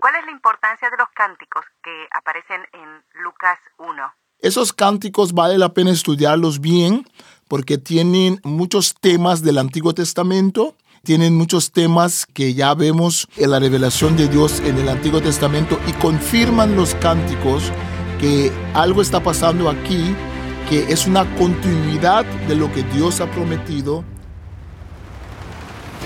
¿Cuál es la importancia de los cánticos que aparecen en Lucas 1? Esos cánticos vale la pena estudiarlos bien porque tienen muchos temas del Antiguo Testamento, tienen muchos temas que ya vemos en la revelación de Dios en el Antiguo Testamento y confirman los cánticos que algo está pasando aquí, que es una continuidad de lo que Dios ha prometido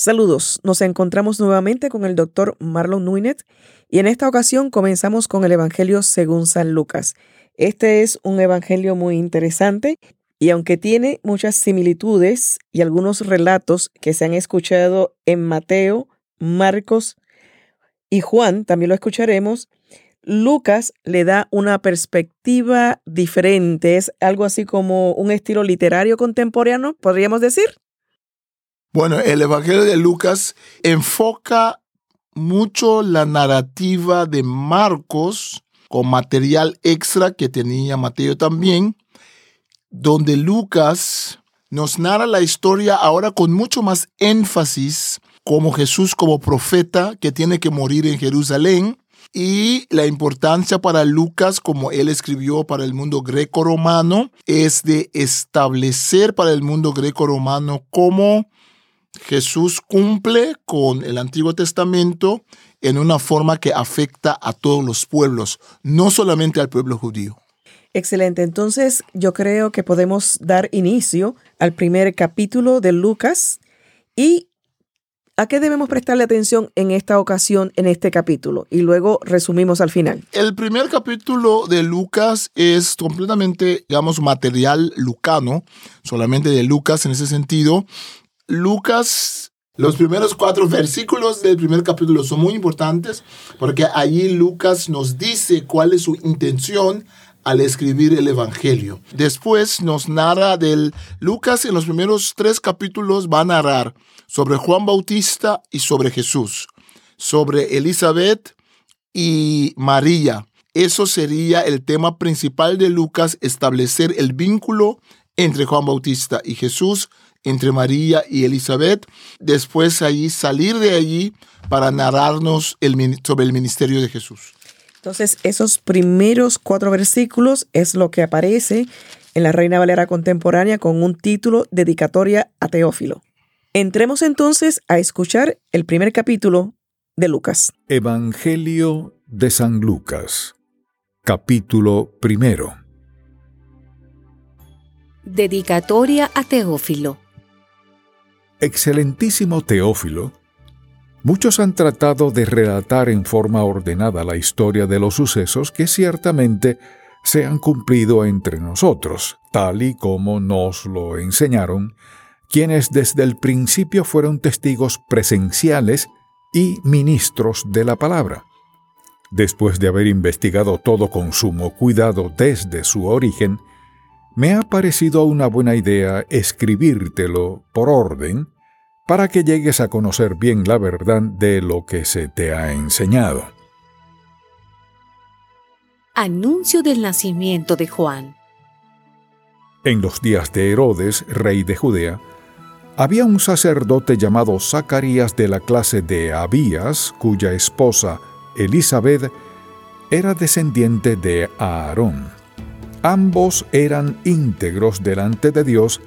Saludos, nos encontramos nuevamente con el doctor Marlon Nuinet y en esta ocasión comenzamos con el Evangelio según San Lucas. Este es un Evangelio muy interesante y aunque tiene muchas similitudes y algunos relatos que se han escuchado en Mateo, Marcos y Juan, también lo escucharemos, Lucas le da una perspectiva diferente, es algo así como un estilo literario contemporáneo, podríamos decir. Bueno, el Evangelio de Lucas enfoca mucho la narrativa de Marcos con material extra que tenía Mateo también, donde Lucas nos narra la historia ahora con mucho más énfasis como Jesús como profeta que tiene que morir en Jerusalén y la importancia para Lucas, como él escribió para el mundo greco-romano, es de establecer para el mundo greco-romano cómo Jesús cumple con el Antiguo Testamento en una forma que afecta a todos los pueblos, no solamente al pueblo judío. Excelente, entonces yo creo que podemos dar inicio al primer capítulo de Lucas y a qué debemos prestarle atención en esta ocasión, en este capítulo, y luego resumimos al final. El primer capítulo de Lucas es completamente, digamos, material lucano, solamente de Lucas en ese sentido, Lucas, los primeros cuatro versículos del primer capítulo son muy importantes porque allí Lucas nos dice cuál es su intención al escribir el Evangelio. Después nos narra del Lucas en los primeros tres capítulos va a narrar sobre Juan Bautista y sobre Jesús, sobre Elizabeth y María. Eso sería el tema principal de Lucas, establecer el vínculo entre Juan Bautista y Jesús entre María y Elizabeth, después allí salir de allí para narrarnos el, sobre el ministerio de Jesús. Entonces, esos primeros cuatro versículos es lo que aparece en la Reina Valera Contemporánea con un título dedicatoria a Teófilo. Entremos entonces a escuchar el primer capítulo de Lucas. Evangelio de San Lucas, capítulo primero. Dedicatoria a Teófilo. Excelentísimo Teófilo, muchos han tratado de relatar en forma ordenada la historia de los sucesos que ciertamente se han cumplido entre nosotros, tal y como nos lo enseñaron, quienes desde el principio fueron testigos presenciales y ministros de la palabra. Después de haber investigado todo con sumo cuidado desde su origen, me ha parecido una buena idea escribírtelo por orden para que llegues a conocer bien la verdad de lo que se te ha enseñado. Anuncio del nacimiento de Juan. En los días de Herodes, rey de Judea, había un sacerdote llamado Zacarías de la clase de Abías, cuya esposa, Elizabeth, era descendiente de Aarón. Ambos eran íntegros delante de Dios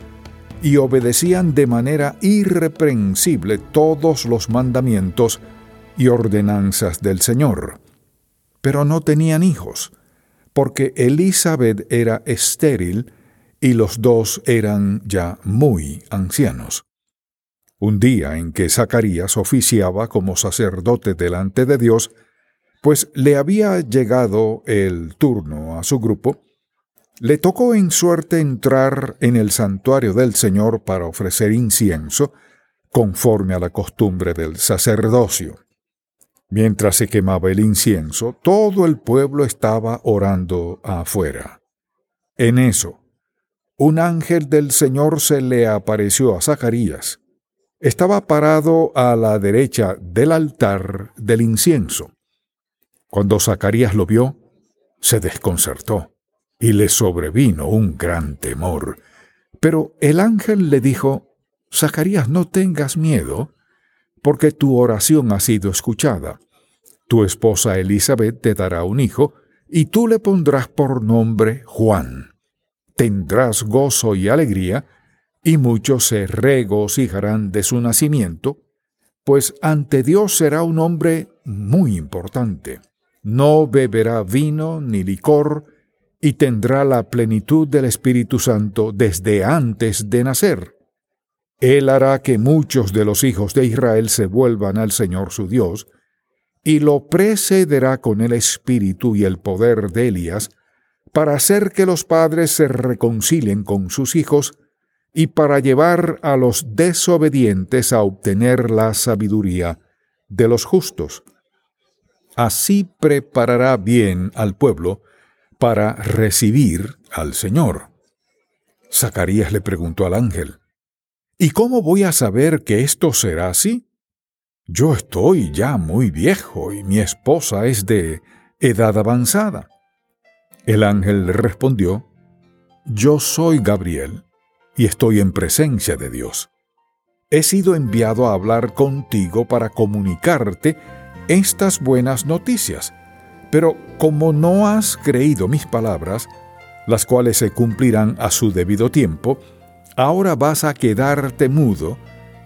y obedecían de manera irreprensible todos los mandamientos y ordenanzas del Señor. Pero no tenían hijos, porque Elizabeth era estéril y los dos eran ya muy ancianos. Un día en que Zacarías oficiaba como sacerdote delante de Dios, pues le había llegado el turno a su grupo, le tocó en suerte entrar en el santuario del Señor para ofrecer incienso, conforme a la costumbre del sacerdocio. Mientras se quemaba el incienso, todo el pueblo estaba orando afuera. En eso, un ángel del Señor se le apareció a Zacarías. Estaba parado a la derecha del altar del incienso. Cuando Zacarías lo vio, se desconcertó y le sobrevino un gran temor. Pero el ángel le dijo, Zacarías, no tengas miedo, porque tu oración ha sido escuchada. Tu esposa Elizabeth te dará un hijo, y tú le pondrás por nombre Juan. Tendrás gozo y alegría, y muchos se regocijarán de su nacimiento, pues ante Dios será un hombre muy importante. No beberá vino ni licor, y tendrá la plenitud del Espíritu Santo desde antes de nacer. Él hará que muchos de los hijos de Israel se vuelvan al Señor su Dios, y lo precederá con el espíritu y el poder de Elías, para hacer que los padres se reconcilien con sus hijos, y para llevar a los desobedientes a obtener la sabiduría de los justos. Así preparará bien al pueblo, para recibir al Señor. Zacarías le preguntó al ángel, ¿Y cómo voy a saber que esto será así? Yo estoy ya muy viejo y mi esposa es de edad avanzada. El ángel le respondió, Yo soy Gabriel y estoy en presencia de Dios. He sido enviado a hablar contigo para comunicarte estas buenas noticias pero como no has creído mis palabras, las cuales se cumplirán a su debido tiempo, ahora vas a quedarte mudo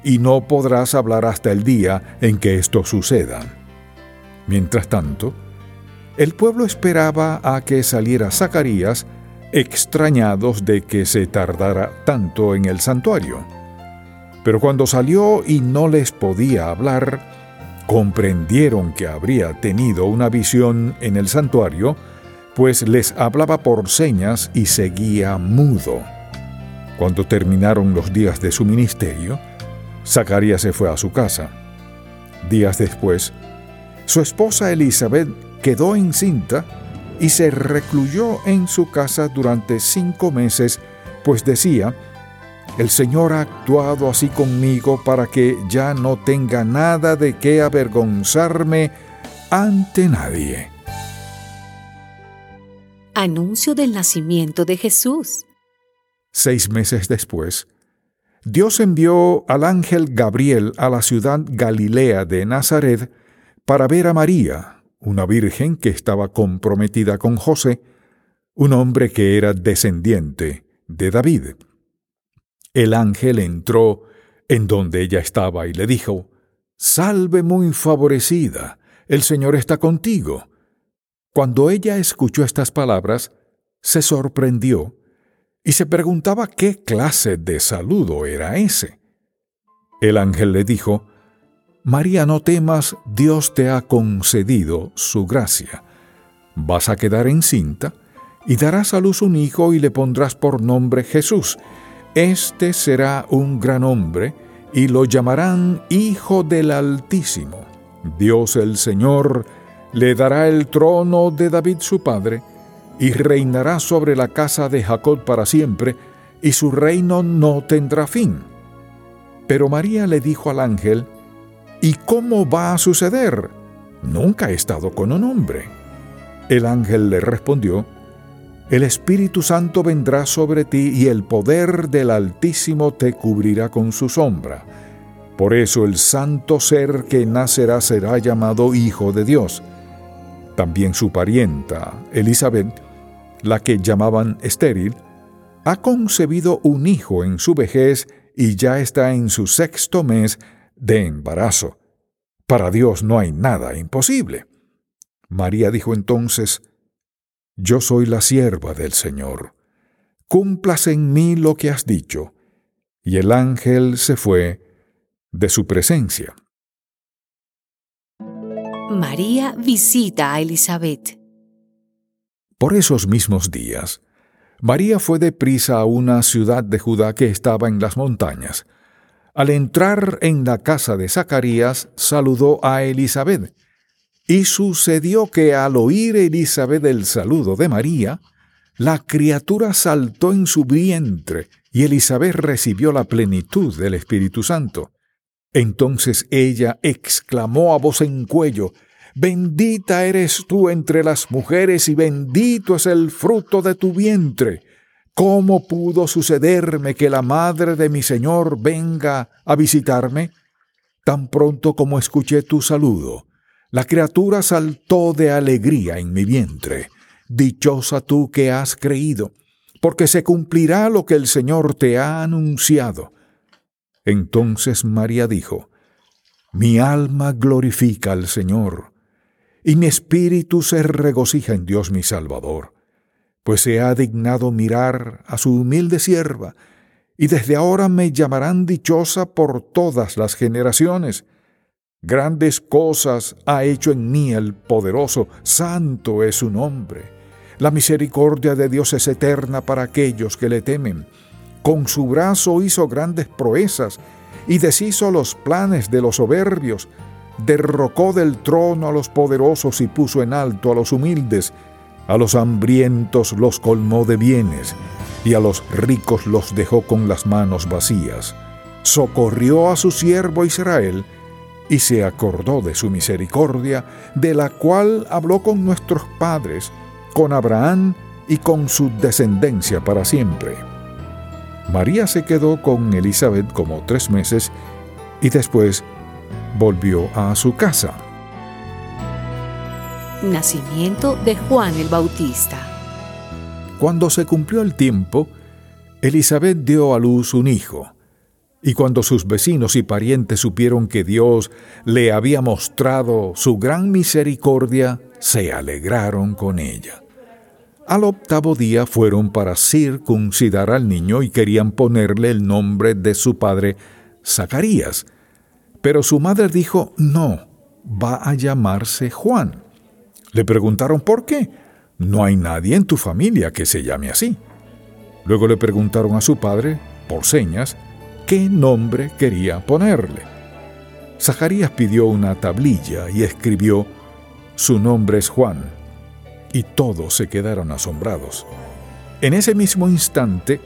y no podrás hablar hasta el día en que esto suceda. Mientras tanto, el pueblo esperaba a que saliera Zacarías, extrañados de que se tardara tanto en el santuario. Pero cuando salió y no les podía hablar, comprendieron que habría tenido una visión en el santuario, pues les hablaba por señas y seguía mudo. Cuando terminaron los días de su ministerio, Zacarías se fue a su casa. Días después, su esposa Elizabeth quedó encinta y se recluyó en su casa durante cinco meses, pues decía, el Señor ha actuado así conmigo para que ya no tenga nada de qué avergonzarme ante nadie. Anuncio del nacimiento de Jesús. Seis meses después, Dios envió al ángel Gabriel a la ciudad Galilea de Nazaret para ver a María, una virgen que estaba comprometida con José, un hombre que era descendiente de David. El ángel entró en donde ella estaba y le dijo, Salve muy favorecida, el Señor está contigo. Cuando ella escuchó estas palabras, se sorprendió y se preguntaba qué clase de saludo era ese. El ángel le dijo, María, no temas, Dios te ha concedido su gracia. Vas a quedar encinta y darás a luz un hijo y le pondrás por nombre Jesús este será un gran hombre, y lo llamarán Hijo del Altísimo. Dios el Señor le dará el trono de David su padre, y reinará sobre la casa de Jacob para siempre, y su reino no tendrá fin. Pero María le dijo al ángel, ¿Y cómo va a suceder? Nunca he estado con un hombre. El ángel le respondió, el Espíritu Santo vendrá sobre ti y el poder del Altísimo te cubrirá con su sombra. Por eso el santo ser que nacerá será llamado Hijo de Dios. También su parienta, Elizabeth, la que llamaban estéril, ha concebido un hijo en su vejez y ya está en su sexto mes de embarazo. Para Dios no hay nada imposible. María dijo entonces, yo soy la sierva del Señor. Cumplas en mí lo que has dicho. Y el ángel se fue de su presencia. María visita a Elizabeth. Por esos mismos días, María fue deprisa a una ciudad de Judá que estaba en las montañas. al entrar en la casa de Zacarías, saludó a Elizabeth. Y sucedió que al oír Elizabeth el saludo de María, la criatura saltó en su vientre y Elizabeth recibió la plenitud del Espíritu Santo. Entonces ella exclamó a voz en cuello, Bendita eres tú entre las mujeres y bendito es el fruto de tu vientre. ¿Cómo pudo sucederme que la madre de mi Señor venga a visitarme? Tan pronto como escuché tu saludo, la criatura saltó de alegría en mi vientre. Dichosa tú que has creído, porque se cumplirá lo que el Señor te ha anunciado. Entonces María dijo, Mi alma glorifica al Señor, y mi espíritu se regocija en Dios mi Salvador pues se ha dignado mirar a su humilde sierva, y desde ahora me llamarán dichosa por todas las generaciones. Grandes cosas ha hecho en mí el poderoso, santo es su nombre. La misericordia de Dios es eterna para aquellos que le temen. Con su brazo hizo grandes proezas y deshizo los planes de los soberbios. Derrocó del trono a los poderosos y puso en alto a los humildes a los hambrientos los colmó de bienes, y a los ricos los dejó con las manos vacías. Socorrió a su siervo Israel, y se acordó de su misericordia, de la cual habló con nuestros padres, con Abraham y con su descendencia para siempre. María se quedó con Elizabeth como tres meses y después volvió a su casa. Nacimiento de Juan el Bautista. Cuando se cumplió el tiempo, Elizabeth dio a luz un hijo, y cuando sus vecinos y parientes supieron que Dios le había mostrado su gran misericordia, se alegraron con ella. Al octavo día fueron para circuncidar al niño y querían ponerle el nombre de su padre, Zacarías. Pero su madre dijo, no, va a llamarse Juan. Le preguntaron por qué. No hay nadie en tu familia que se llame así. Luego le preguntaron a su padre, por señas, qué nombre quería ponerle. Zacarías pidió una tablilla y escribió, su nombre es Juan. Y todos se quedaron asombrados. En ese mismo instante,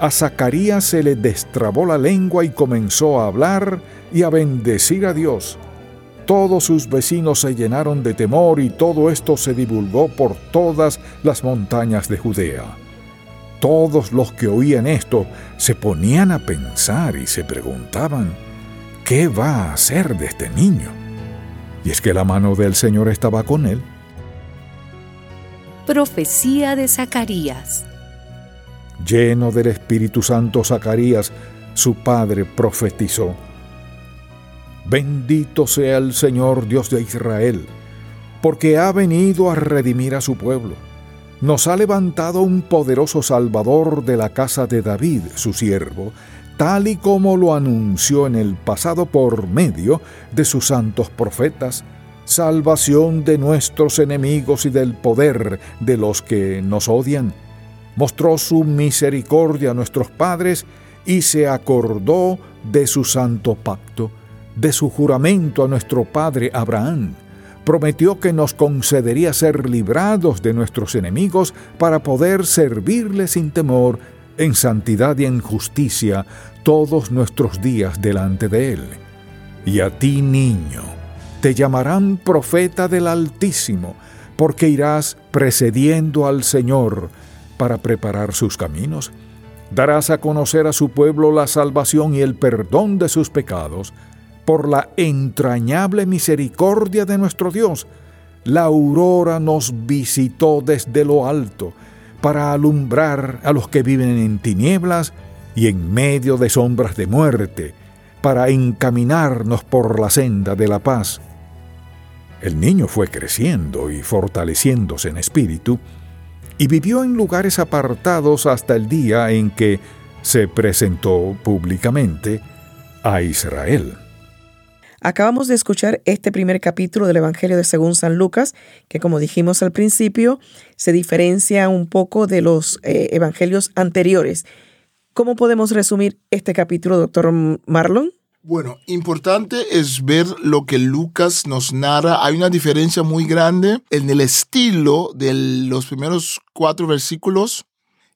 a Zacarías se le destrabó la lengua y comenzó a hablar y a bendecir a Dios. Todos sus vecinos se llenaron de temor y todo esto se divulgó por todas las montañas de Judea. Todos los que oían esto se ponían a pensar y se preguntaban, ¿qué va a hacer de este niño? Y es que la mano del Señor estaba con él. Profecía de Zacarías. Lleno del Espíritu Santo, Zacarías, su padre, profetizó. Bendito sea el Señor Dios de Israel, porque ha venido a redimir a su pueblo. Nos ha levantado un poderoso Salvador de la casa de David, su siervo, tal y como lo anunció en el pasado por medio de sus santos profetas, salvación de nuestros enemigos y del poder de los que nos odian. Mostró su misericordia a nuestros padres y se acordó de su santo pacto de su juramento a nuestro padre Abraham. Prometió que nos concedería ser librados de nuestros enemigos para poder servirle sin temor, en santidad y en justicia, todos nuestros días delante de Él. Y a ti, niño, te llamarán profeta del Altísimo, porque irás precediendo al Señor para preparar sus caminos. Darás a conocer a su pueblo la salvación y el perdón de sus pecados, por la entrañable misericordia de nuestro Dios, la aurora nos visitó desde lo alto para alumbrar a los que viven en tinieblas y en medio de sombras de muerte, para encaminarnos por la senda de la paz. El niño fue creciendo y fortaleciéndose en espíritu, y vivió en lugares apartados hasta el día en que se presentó públicamente a Israel. Acabamos de escuchar este primer capítulo del Evangelio de según San Lucas, que como dijimos al principio, se diferencia un poco de los eh, evangelios anteriores. ¿Cómo podemos resumir este capítulo, doctor Marlon? Bueno, importante es ver lo que Lucas nos narra. Hay una diferencia muy grande en el estilo de los primeros cuatro versículos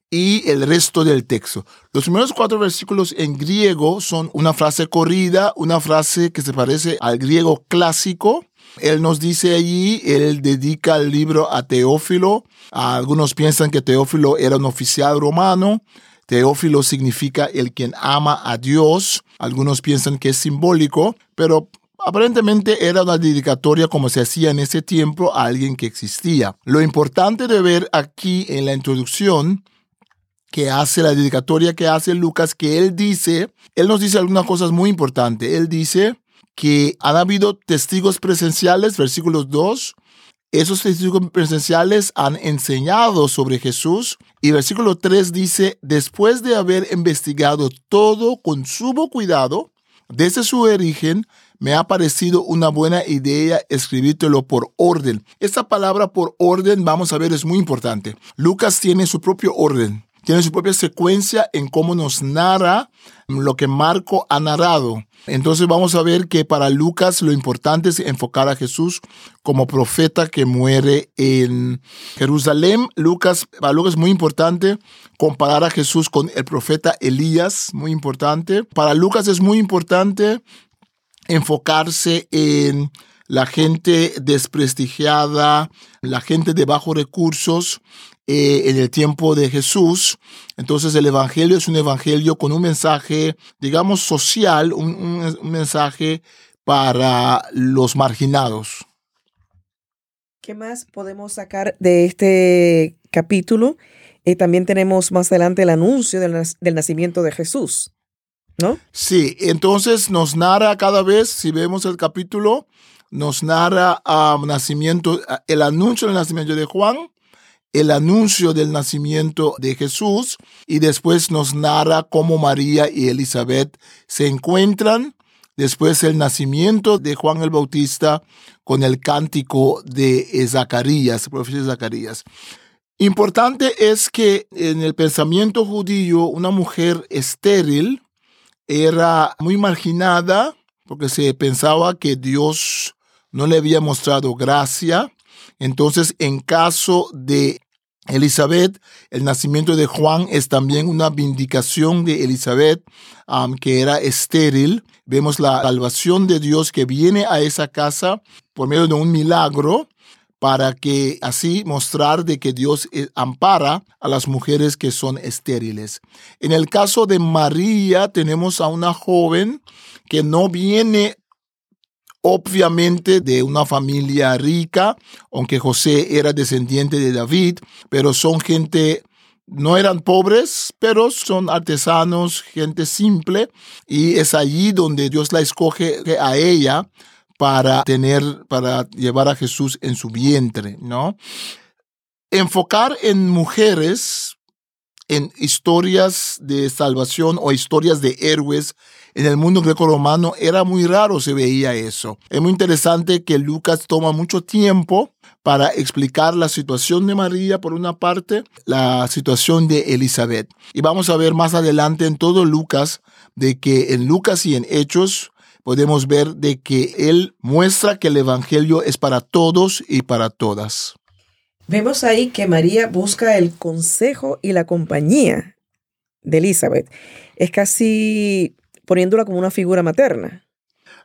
y el resto del texto. Los primeros cuatro versículos en griego son una frase corrida, una frase que se parece al griego clásico. Él nos dice allí, él dedica el libro a Teófilo. Algunos piensan que Teófilo era un oficial romano. Teófilo significa el quien ama a Dios. Algunos piensan que es simbólico, pero aparentemente era una dedicatoria como se hacía en ese tiempo a alguien que existía. Lo importante de ver aquí en la introducción que hace la dedicatoria que hace Lucas, que él dice, él nos dice algunas cosas muy importantes. Él dice que han habido testigos presenciales, versículos 2, esos testigos presenciales han enseñado sobre Jesús. Y versículo 3 dice, después de haber investigado todo con sumo cuidado, desde su origen, me ha parecido una buena idea escribírtelo por orden. Esta palabra por orden, vamos a ver, es muy importante. Lucas tiene su propio orden tiene su propia secuencia en cómo nos narra lo que Marco ha narrado. Entonces vamos a ver que para Lucas lo importante es enfocar a Jesús como profeta que muere en Jerusalén. Lucas, para Lucas es muy importante comparar a Jesús con el profeta Elías, muy importante. Para Lucas es muy importante enfocarse en la gente desprestigiada, la gente de bajos recursos, eh, en el tiempo de Jesús. Entonces el Evangelio es un Evangelio con un mensaje, digamos, social, un, mensaje para los marginados. ¿Qué más podemos sacar de este capítulo? Eh, también tenemos más adelante el anuncio del, nacimiento de Jesús, ¿no? Sí, entonces nos narra cada vez, si vemos el capítulo, nos narra um, nacimiento, el anuncio del nacimiento de Juan, el anuncio del nacimiento de Jesús y después nos narra cómo María y Elizabeth se encuentran, después el nacimiento de Juan el Bautista con el cántico de Zacarías, profeta Zacarías. Importante es que en el pensamiento judío una mujer estéril era muy marginada porque se pensaba que Dios no le había mostrado gracia entonces, en caso de Elizabeth, el nacimiento de Juan es también una vindicación de Elizabeth, que era estéril. Vemos la salvación de Dios que viene a esa casa por medio de un milagro para que así mostrar de que Dios eh, ampara a las mujeres que son estériles. En el caso de María tenemos a una joven que no viene obviamente de una familia rica, aunque José era descendiente de David, pero son gente no eran pobres, pero son artesanos, gente simple, y es allí donde Dios la escoge a ella para tener, para llevar a Jesús en su vientre, ¿no? Enfocar en mujeres, en historias de salvación o historias de héroes en el mundo greco-romano era muy raro se veía eso. Es muy interesante que Lucas toma mucho tiempo para explicar la situación de María por una parte, la situación de Elizabeth. Y vamos a ver más adelante en todo Lucas de que en Lucas y en Hechos podemos ver de que él muestra que el evangelio es para todos y para todas. Vemos ahí que María busca el consejo y la compañía de Elizabeth. Es casi poniéndola como una figura materna.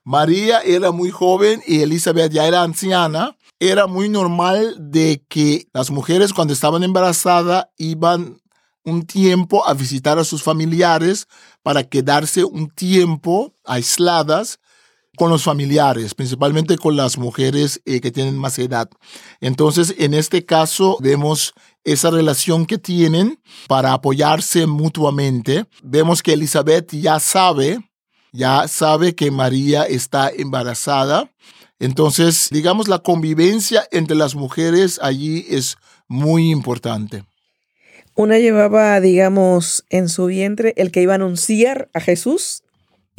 María era muy joven y Elizabeth ya era anciana. Era muy normal de que las mujeres cuando estaban embarazadas iban un tiempo a visitar a sus familiares para quedarse un tiempo aisladas con los familiares, principalmente con las mujeres eh, que tienen más edad. Entonces, en este caso, vemos esa relación que tienen para apoyarse mutuamente. Vemos que Elizabeth ya sabe, ya sabe que María está embarazada. Entonces, digamos, la convivencia entre las mujeres allí es muy importante. Una llevaba, digamos, en su vientre el que iba a anunciar a Jesús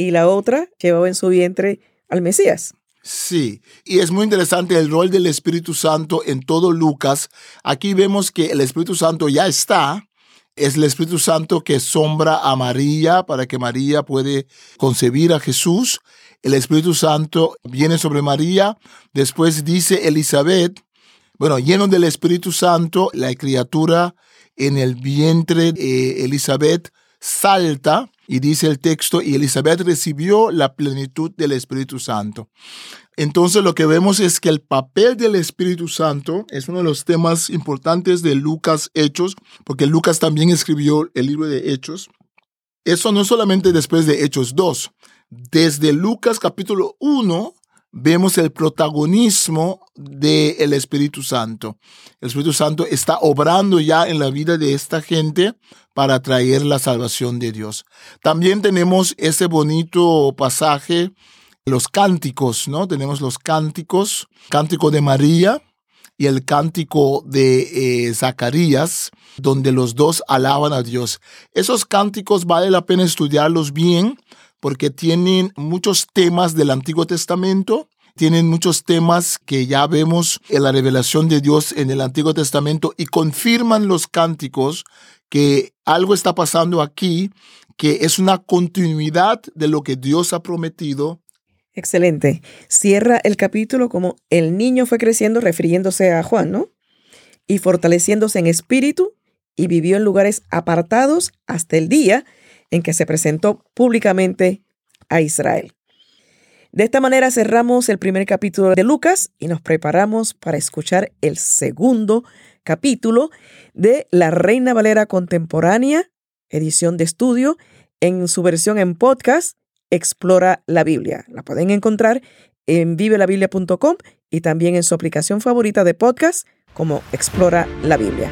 y la otra llevaba en su vientre al Mesías. Sí, y es muy interesante el rol del Espíritu Santo en todo Lucas. Aquí vemos que el Espíritu Santo ya está es el Espíritu Santo que sombra a María para que María puede concebir a Jesús. El Espíritu Santo viene sobre María. Después dice Elizabeth, bueno, lleno del Espíritu Santo, la criatura en el vientre de Elizabeth salta y dice el texto, y Elizabeth recibió la plenitud del Espíritu Santo. Entonces lo que vemos es que el papel del Espíritu Santo es uno de los temas importantes de Lucas Hechos, porque Lucas también escribió el libro de Hechos. Eso no solamente después de Hechos 2, desde Lucas capítulo 1 vemos el protagonismo del Espíritu Santo. El Espíritu Santo está obrando ya en la vida de esta gente para traer la salvación de Dios. También tenemos ese bonito pasaje, los cánticos, ¿no? Tenemos los cánticos, cántico de María y el cántico de eh, Zacarías, donde los dos alaban a Dios. Esos cánticos vale la pena estudiarlos bien porque tienen muchos temas del Antiguo Testamento, tienen muchos temas que ya vemos en la revelación de Dios en el Antiguo Testamento y confirman los cánticos que algo está pasando aquí, que es una continuidad de lo que Dios ha prometido. Excelente. Cierra el capítulo como el niño fue creciendo refiriéndose a Juan, ¿no? Y fortaleciéndose en espíritu y vivió en lugares apartados hasta el día en que se presentó públicamente a Israel. De esta manera cerramos el primer capítulo de Lucas y nos preparamos para escuchar el segundo capítulo de La Reina Valera Contemporánea, edición de estudio, en su versión en podcast, Explora la Biblia. La pueden encontrar en vivelabiblia.com y también en su aplicación favorita de podcast como Explora la Biblia.